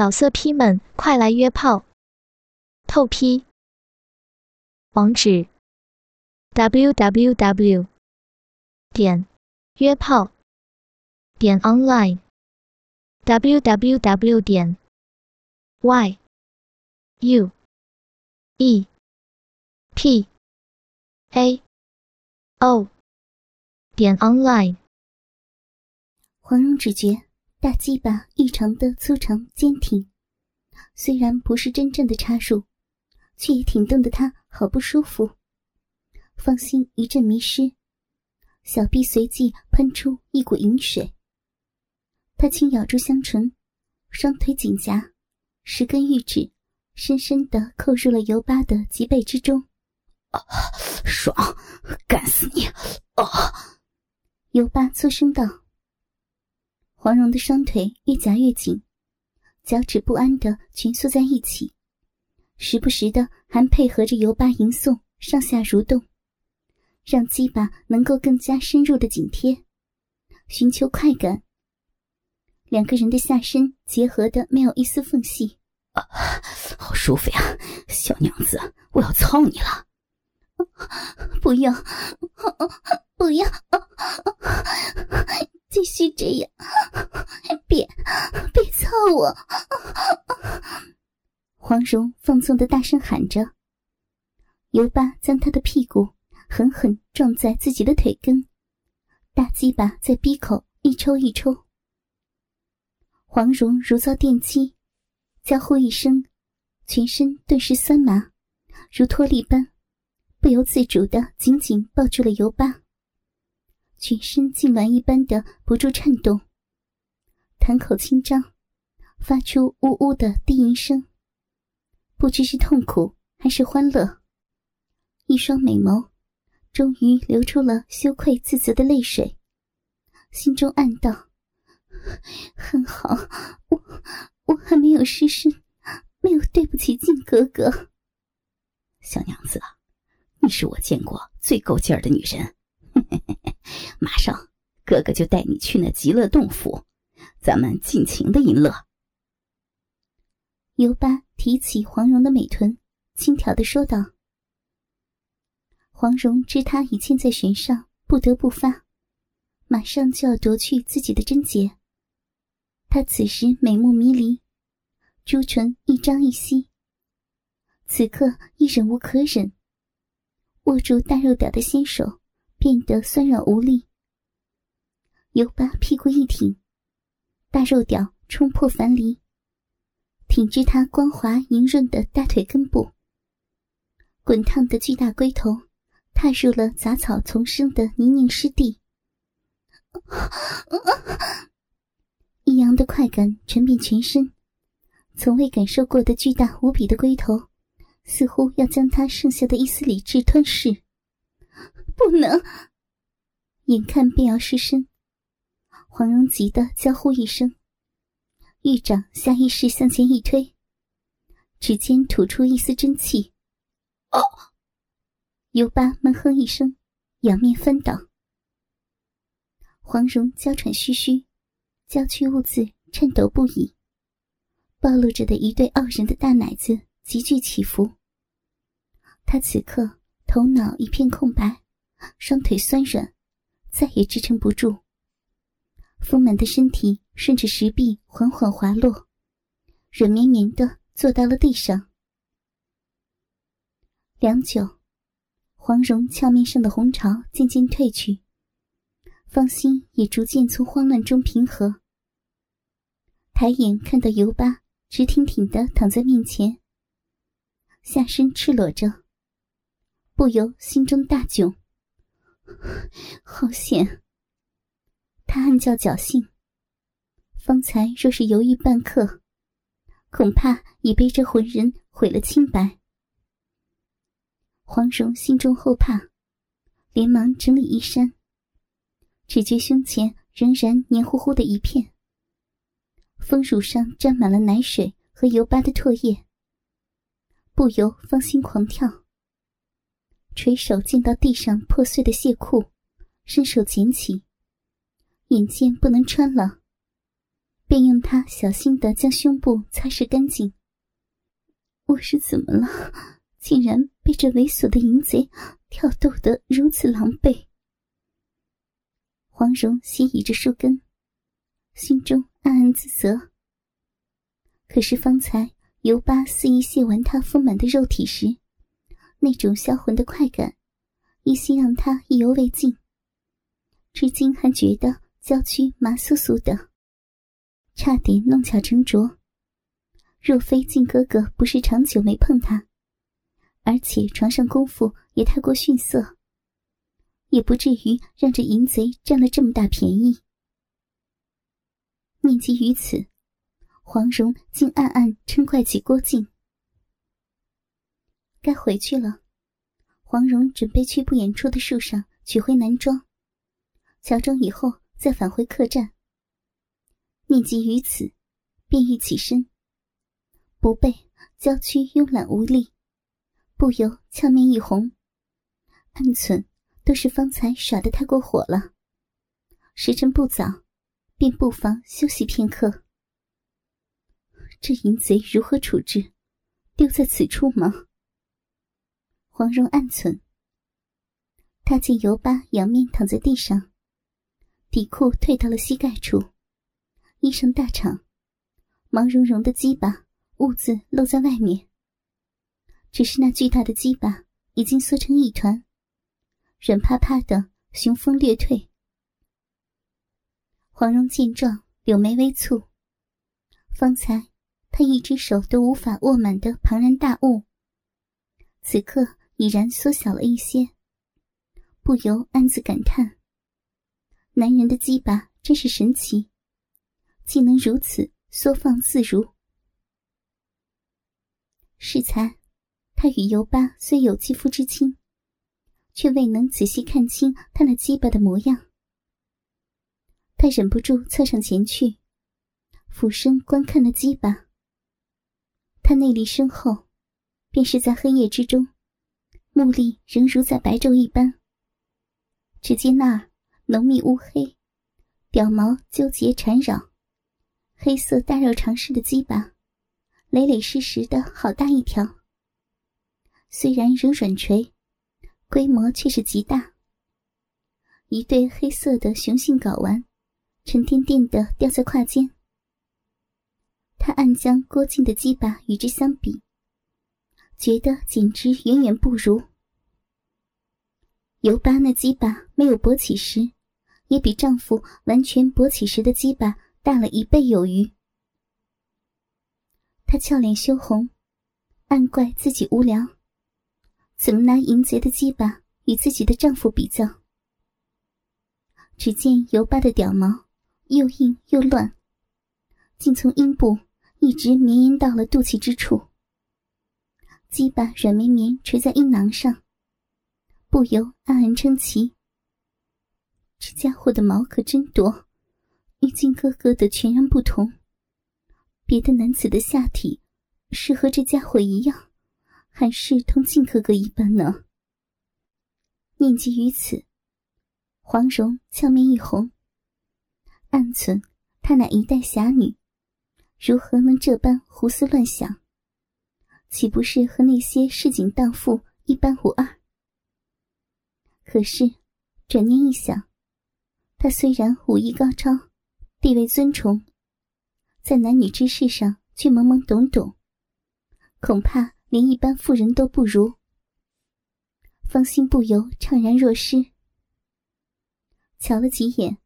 老色批们，快来约炮！透批。网址：w w w 点约炮点 online w w w 点 y u e p a o 点 online。黄蓉只觉大鸡巴异常的粗长坚挺，虽然不是真正的插入，却也挺动的。他好不舒服。芳心一阵迷失，小臂随即喷出一股淫水。他轻咬住香唇，双腿紧夹，十根玉指深深的扣入了尤巴的脊背之中。啊，爽，干死你！啊！尤巴粗声道。黄蓉的双腿越夹越紧，脚趾不安的蜷缩在一起，时不时的还配合着尤巴吟诵，上下蠕动，让鸡巴能够更加深入的紧贴，寻求快感。两个人的下身结合的没有一丝缝隙，啊，好舒服呀，小娘子，我要操你了！不要，不要续这样，别别操我！黄蓉放纵的大声喊着。尤巴将他的屁股狠狠撞在自己的腿根，大鸡巴在逼口一抽一抽。黄蓉如遭电击，娇呼一声，全身顿时酸麻，如脱力般，不由自主的紧紧抱住了尤巴。全身痉挛一般的不住颤动，潭口轻张，发出呜呜的低吟声。不知是痛苦还是欢乐，一双美眸终于流出了羞愧自责的泪水，心中暗道：“很好，我我还没有失身，没有对不起靖哥哥。”小娘子啊，你是我见过最够劲儿的女人。马上，哥哥就带你去那极乐洞府，咱们尽情的淫乐。尤巴提起黄蓉的美臀，轻佻的说道。黄蓉知他已牵在弦上，不得不发，马上就要夺去自己的贞洁。她此时美目迷离，朱唇一张一吸，此刻亦忍无可忍，握住大肉屌的纤手。变得酸软无力，尤巴屁股一挺，大肉屌冲破樊篱，挺直他光滑莹润的大腿根部。滚烫的巨大龟头踏入了杂草丛生的泥泞湿地，异样的快感传遍全身，从未感受过的巨大无比的龟头，似乎要将他剩下的一丝理智吞噬。不能！眼看便要失身，黄蓉急得娇呼一声，玉掌下意识向前一推，指尖吐出一丝真气。哦！尤巴闷哼一声，仰面翻倒。黄蓉娇喘吁吁，娇躯兀自颤抖不已，暴露着的一对傲人的大奶子急剧起伏。她此刻头脑一片空白。双腿酸软，再也支撑不住。丰满的身体顺着石壁缓缓滑落，软绵绵的坐到了地上。良久，黄蓉俏面上的红潮渐渐褪去，芳心也逐渐从慌乱中平和。抬眼看到尤巴直挺挺的躺在面前，下身赤裸着，不由心中大窘。好险！他暗叫侥幸。方才若是犹豫半刻，恐怕已被这浑人毁了清白。黄蓉心中后怕，连忙整理衣衫，只觉胸前仍然黏糊糊的一片，丰乳上沾满了奶水和油巴的唾液，不由芳心狂跳。垂手见到地上破碎的亵裤，伸手捡起，眼见不能穿了，便用它小心的将胸部擦拭干净。我是怎么了？竟然被这猥琐的淫贼挑逗得如此狼狈。黄蓉斜倚着树根，心中暗暗自责。可是方才尤巴肆意亵玩她丰满的肉体时，那种销魂的快感，一心让她意犹未尽。至今还觉得娇躯麻酥酥的。差点弄巧成拙。若非靖哥哥不是长久没碰他，而且床上功夫也太过逊色，也不至于让这淫贼占了这么大便宜。念及于此，黄蓉竟暗暗嗔怪起郭靖。该回去了，黄蓉准备去不远处的树上取回男装，乔装以后再返回客栈。念及于此，便欲起身，不备娇躯慵懒无力，不由俏面一红，暗忖都是方才耍的太过火了。时辰不早，便不妨休息片刻。这淫贼如何处置？丢在此处吗？黄蓉暗忖。他见尤巴仰面躺在地上，底裤退到了膝盖处。衣裳大敞，毛茸茸的鸡巴兀自露在外面。只是那巨大的鸡巴已经缩成一团，软趴趴的，雄风略退。黄蓉见状，柳眉微蹙。方才她一只手都无法握满的庞然大物，此刻已然缩小了一些，不由暗自感叹：男人的鸡巴真是神奇。竟能如此缩放自如。适才，他与尤巴虽有肌肤之亲，却未能仔细看清他那鸡巴的模样。他忍不住侧上前去，俯身观看了鸡巴。他内力深厚，便是在黑夜之中，目力仍如在白昼一般。只见那儿浓密乌黑，屌毛纠结缠绕。黑色大肉长式的鸡巴，累累实实的好大一条。虽然仍软垂，规模却是极大。一对黑色的雄性睾丸，沉甸甸的吊在胯间。他暗将郭靖的鸡巴与之相比，觉得简直远远不如。尤巴那鸡巴没有勃起时，也比丈夫完全勃起时的鸡巴。大了一倍有余，她俏脸羞红，暗怪自己无聊，怎么拿淫贼的鸡巴与自己的丈夫比较？只见尤巴的屌毛又硬又乱，竟从阴部一直绵延到了肚脐之处，鸡巴软绵绵垂在阴囊上，不由暗暗称奇：这家伙的毛可真多。与靖哥哥的全然不同，别的男子的下体是和这家伙一样，还是同靖哥哥一般呢？念及于此，黄蓉俏面一红，暗忖她乃一代侠女，如何能这般胡思乱想？岂不是和那些市井荡妇一般无二？可是转念一想，她虽然武艺高超。地位尊崇，在男女之事上却懵懵懂懂，恐怕连一般妇人都不如。芳心不由怅然若失。瞧了几眼，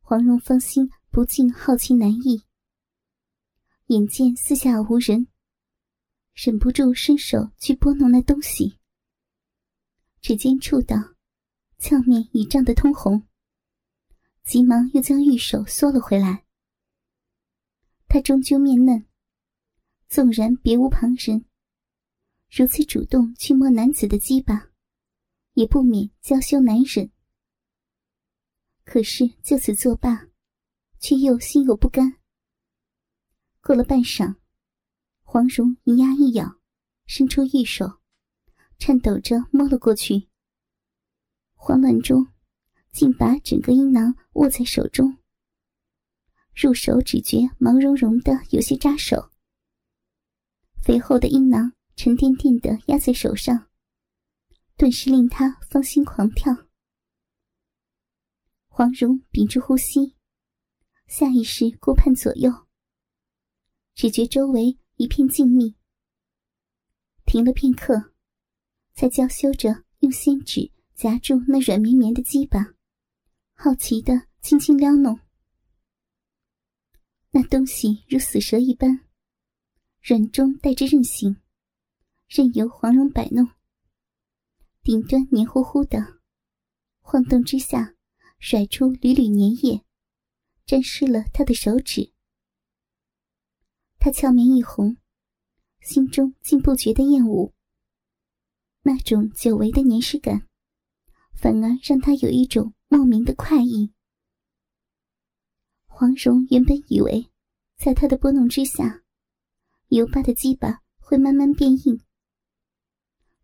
黄蓉芳心不禁好奇难抑。眼见四下无人，忍不住伸手去拨弄那东西。指尖触到，俏面已涨得通红。急忙又将玉手缩了回来。他终究面嫩，纵然别无旁人，如此主动去摸男子的鸡巴，也不免娇羞难忍。可是就此作罢，却又心有不甘。过了半晌，黄蓉一牙一咬，伸出玉手，颤抖着摸了过去。慌乱中。竟把整个阴囊握在手中，入手只觉毛茸茸的，有些扎手。肥厚的阴囊沉甸甸的压在手上，顿时令他芳心狂跳。黄蓉屏住呼吸，下意识顾盼左右，只觉周围一片静谧。停了片刻，才娇羞着用仙指夹住那软绵绵的鸡巴，好奇的轻轻撩弄。那东西如死蛇一般，软中带着韧性，任由黄蓉摆弄。顶端黏糊糊的，晃动之下，甩出缕缕粘液，沾湿了他的手指。他俏面一红，心中竟不觉得厌恶。那种久违的黏湿感，反而让他有一种莫名的快意。黄蓉原本以为，在他的拨弄之下，尤巴的鸡巴会慢慢变硬。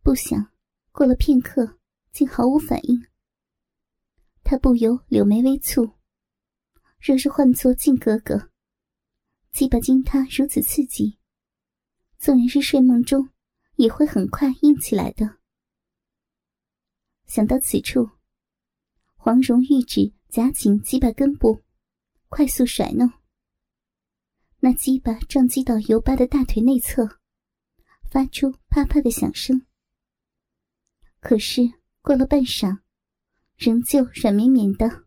不想过了片刻，竟毫无反应。他不由柳眉微蹙。若是换做靖哥哥，鸡巴经他如此刺激，纵然是睡梦中，也会很快硬起来的。想到此处，黄蓉玉指夹紧鸡巴根部。快速甩弄，那鸡巴撞击到尤巴的大腿内侧，发出啪啪的响声。可是过了半晌，仍旧软绵绵的。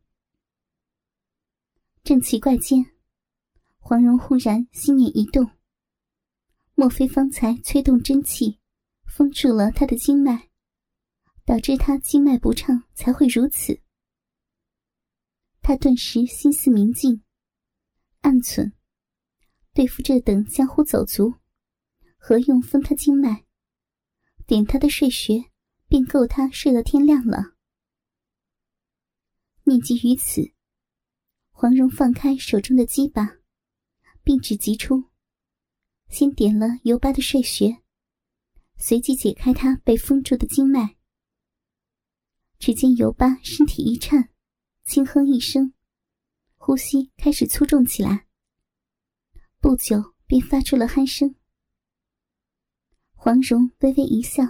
正奇怪间，黄蓉忽然心念一动：莫非方才催动真气，封住了他的经脉，导致他经脉不畅，才会如此？他顿时心思明镜，暗忖：对付这等江湖走卒，何用封他经脉？点他的睡穴，便够他睡到天亮了。念及于此，黄蓉放开手中的鸡巴，并指急出，先点了尤巴的睡穴，随即解开他被封住的经脉。只见尤巴身体一颤。轻哼一声，呼吸开始粗重起来。不久便发出了鼾声。黄蓉微微一笑，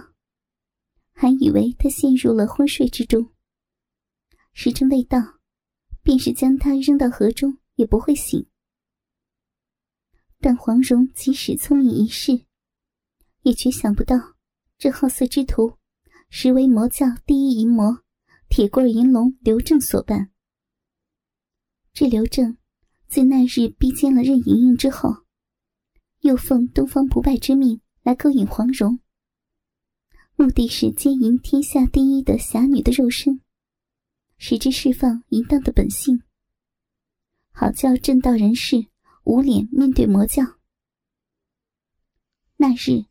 还以为他陷入了昏睡之中。时辰未到，便是将他扔到河中也不会醒。但黄蓉即使聪明一世，也绝想不到这好色之徒，实为魔教第一淫魔。铁棍银龙刘正所办。这刘正自那日逼奸了任盈盈之后，又奉东方不败之命来勾引黄蓉，目的是奸淫天下第一的侠女的肉身，使之释放淫荡的本性，好叫正道人士无脸面对魔教。那日，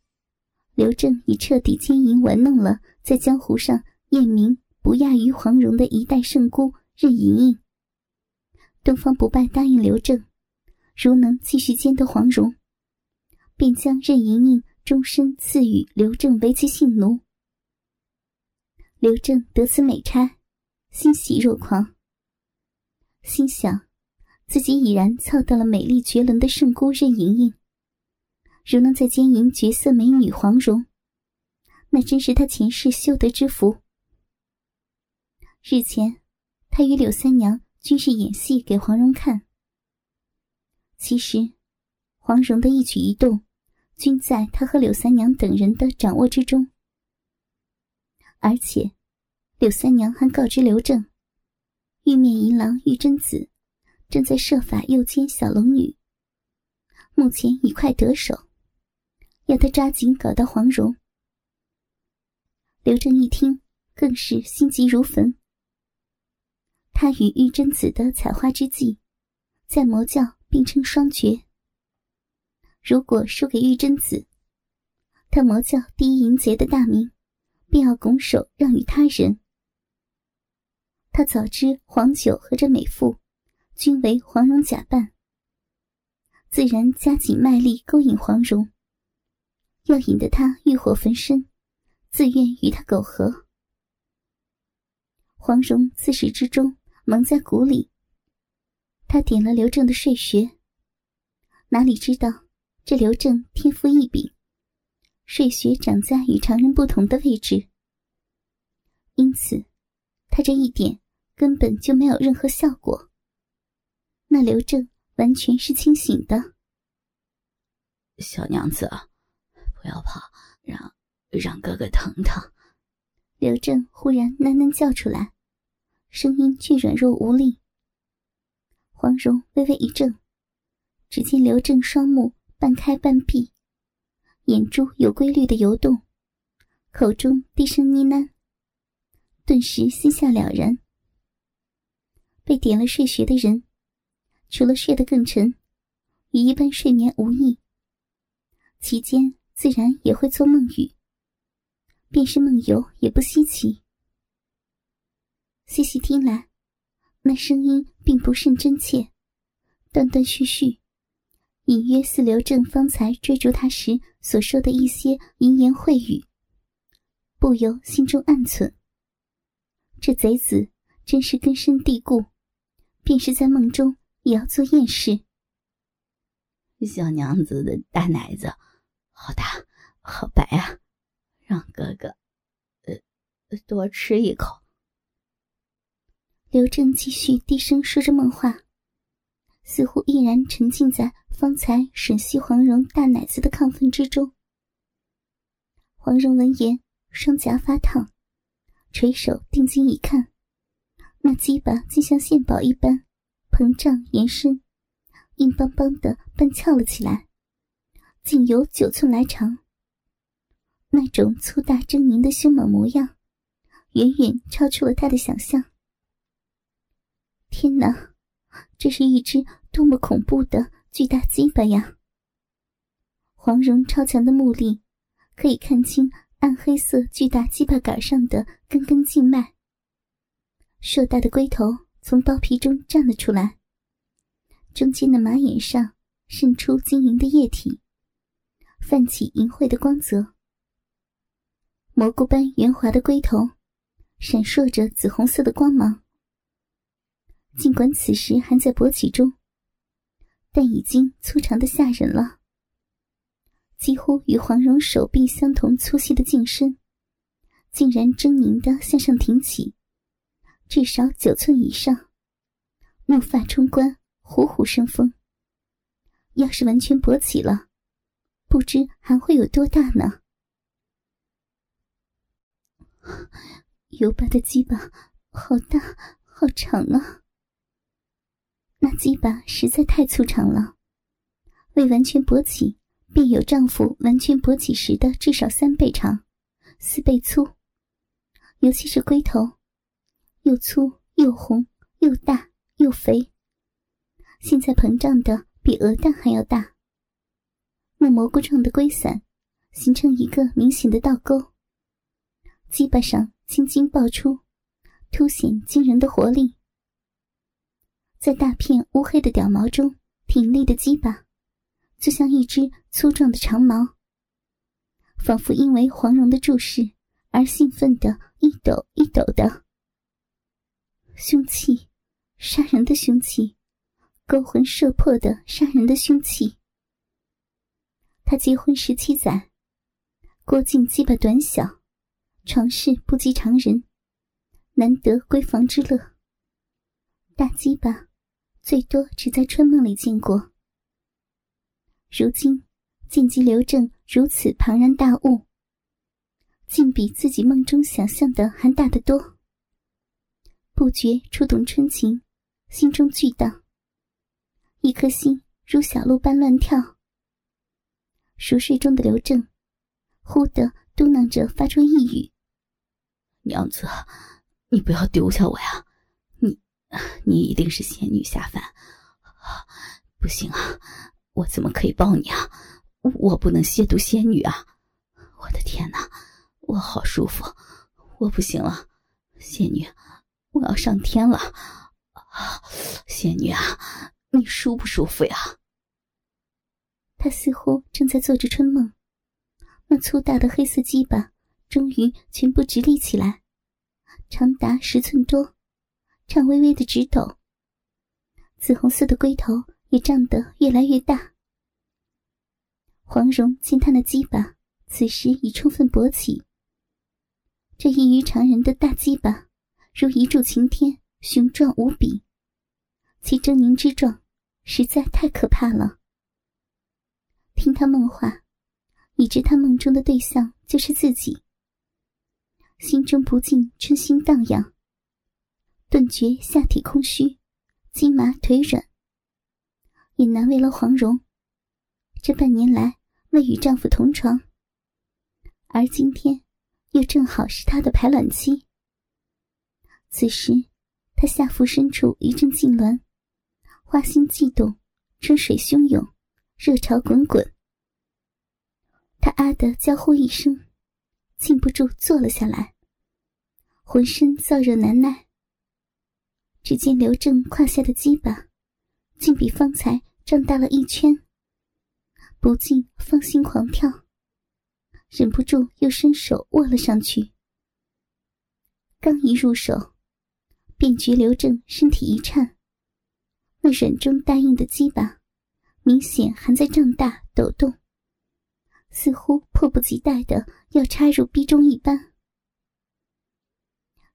刘正已彻底奸淫玩弄了在江湖上艳名。不亚于黄蓉的一代圣姑任盈盈。东方不败答应刘正，如能继续奸得黄蓉，便将任盈盈终身赐予刘正为其性奴。刘正得此美差，欣喜若狂，心想自己已然操到了美丽绝伦的圣姑任盈盈，如能再奸淫绝色美女黄蓉，那真是他前世修得之福。日前，他与柳三娘均是演戏给黄蓉看。其实，黄蓉的一举一动，均在他和柳三娘等人的掌握之中。而且，柳三娘还告知刘正，玉面银郎玉贞子正在设法诱奸小龙女，目前已快得手，要他抓紧搞到黄蓉。刘正一听，更是心急如焚。他与玉贞子的采花之际，在魔教并称双绝。如果输给玉贞子，他魔教第一淫贼的大名，便要拱手让与他人。他早知黄九和这美妇，均为黄蓉假扮，自然加紧卖力勾引黄蓉，要引得他欲火焚身，自愿与他苟合。黄蓉自始至终。蒙在鼓里，他点了刘正的睡穴，哪里知道这刘正天赋异禀，睡穴长在与常人不同的位置，因此他这一点根本就没有任何效果。那刘正完全是清醒的。小娘子，不要怕，让让哥哥疼疼。刘正忽然喃喃叫出来，声音却软弱无力。黄蓉微微一怔，只见刘正双目半开半闭，眼珠有规律的游动，口中低声呢喃，顿时心下了然。被点了睡穴的人，除了睡得更沉，与一般睡眠无异。其间自然也会做梦语，便是梦游也不稀奇。细细听来，那声音并不甚真切，断断续续，隐约似刘正方才追逐他时所说的一些淫言秽语，不由心中暗忖：这贼子真是根深蒂固，便是在梦中也要做艳事。小娘子的大奶子。好大，好白啊！让哥哥，呃，多吃一口。刘正继续低声说着梦话，似乎依然沉浸在方才吮吸黄蓉大奶子的亢奋之中。黄蓉闻言，双颊发烫，垂手定睛一看，那鸡巴竟像线宝一般膨胀延伸，硬邦邦的半翘了起来。竟有九寸来长，那种粗大狰狞的凶猛模样，远远超出了他的想象。天哪，这是一只多么恐怖的巨大鸡巴呀！黄蓉超强的目力，可以看清暗黑色巨大鸡巴杆上的根根静脉。硕大的龟头从包皮中站了出来，中间的马眼上渗出晶莹的液体。泛起银灰的光泽，蘑菇般圆滑的龟头，闪烁着紫红色的光芒。尽管此时还在勃起中，但已经粗长的吓人了，几乎与黄蓉手臂相同粗细的茎身，竟然狰狞的向上挺起，至少九寸以上，怒发冲冠，虎虎生风。要是完全勃起了。不知还会有多大呢？尤巴的鸡巴好大好长啊！那鸡巴实在太粗长了，未完全勃起便有丈夫完全勃起时的至少三倍长、四倍粗。尤其是龟头，又粗又红又大又肥，现在膨胀的比鹅蛋还要大。那蘑菇状的龟伞，形成一个明显的倒钩。鸡巴上青筋爆出，凸显惊人的活力。在大片乌黑的屌毛中挺立的鸡巴，就像一只粗壮的长矛，仿佛因为黄蓉的注视而兴奋的一抖一抖的。凶器，杀人的凶器，勾魂摄魄的杀人的凶器。他结婚十七载，郭靖鸡巴短小，床事不及常人，难得闺房之乐。大鸡巴最多只在春梦里见过。如今见及刘正如此庞然大物，竟比自己梦中想象的还大得多，不觉触动春情，心中巨荡，一颗心如小鹿般乱跳。熟睡中的刘正，忽地嘟囔着，发出一语：“娘子，你不要丢下我呀！你，一定是仙女下凡。不行啊，我怎么可以抱你啊？我不能亵渎仙女啊！我的天哪，我好舒服，我不行了，仙女，我要上天了！仙女啊，你舒不舒服呀？”他似乎正在做着春梦，那粗大的黑色鸡巴终于全部直立起来，长达十寸多，颤巍巍的直抖。紫红色的龟头也胀得越来越大。黄蓉见他那鸡巴此时已充分勃起，这异于常人的大鸡巴如一柱擎天，雄壮无比，其狰狞之状实在太可怕了。听他梦话，已知他梦中的对象就是自己，心中不禁春心荡漾，顿觉下体空虚，筋麻腿软，也难为了黄蓉。这半年来未与丈夫同床，而今天又正好是她的排卵期。此时，她下腹深处一阵痉挛，花心悸动，春水汹涌，热潮滚滚。她啊的娇呼一声，禁不住坐了下来，浑身燥热难耐。只见刘正胯下的鸡巴，竟比方才胀大了一圈。不禁芳心狂跳，忍不住又伸手握了上去。刚一入手，便觉刘正身体一颤，那软中带硬的鸡巴，明显还在胀大抖动，似乎迫不及待的要插入逼中一般。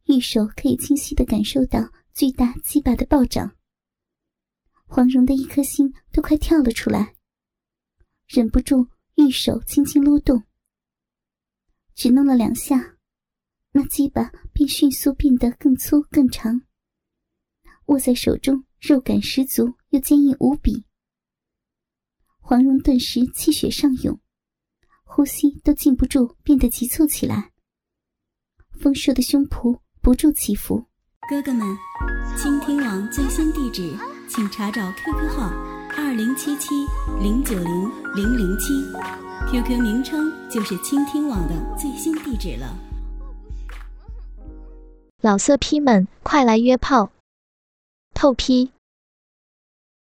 玉手可以清晰的感受到巨大鸡巴的暴涨，黄蓉的一颗心都快跳了出来。忍不住，玉手轻轻撸动，只弄了两下，那鸡巴便迅速变得更粗更长。握在手中，肉感十足又坚硬无比。黄蓉顿时气血上涌，呼吸都禁不住变得急促起来，丰硕的胸脯不住起伏。哥哥们，倾听网最新地址，请查找 QQ 号。二零七七零九零零零七，QQ 名称就是倾听网的最新地址了。老色批们，快来约炮！透批。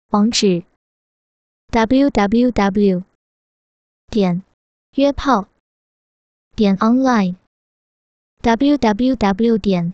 网址：w w w 点约炮点 online w w w 点